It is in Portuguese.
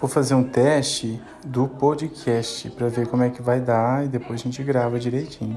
vou fazer um teste do podcast para ver como é que vai dar e depois a gente grava direitinho.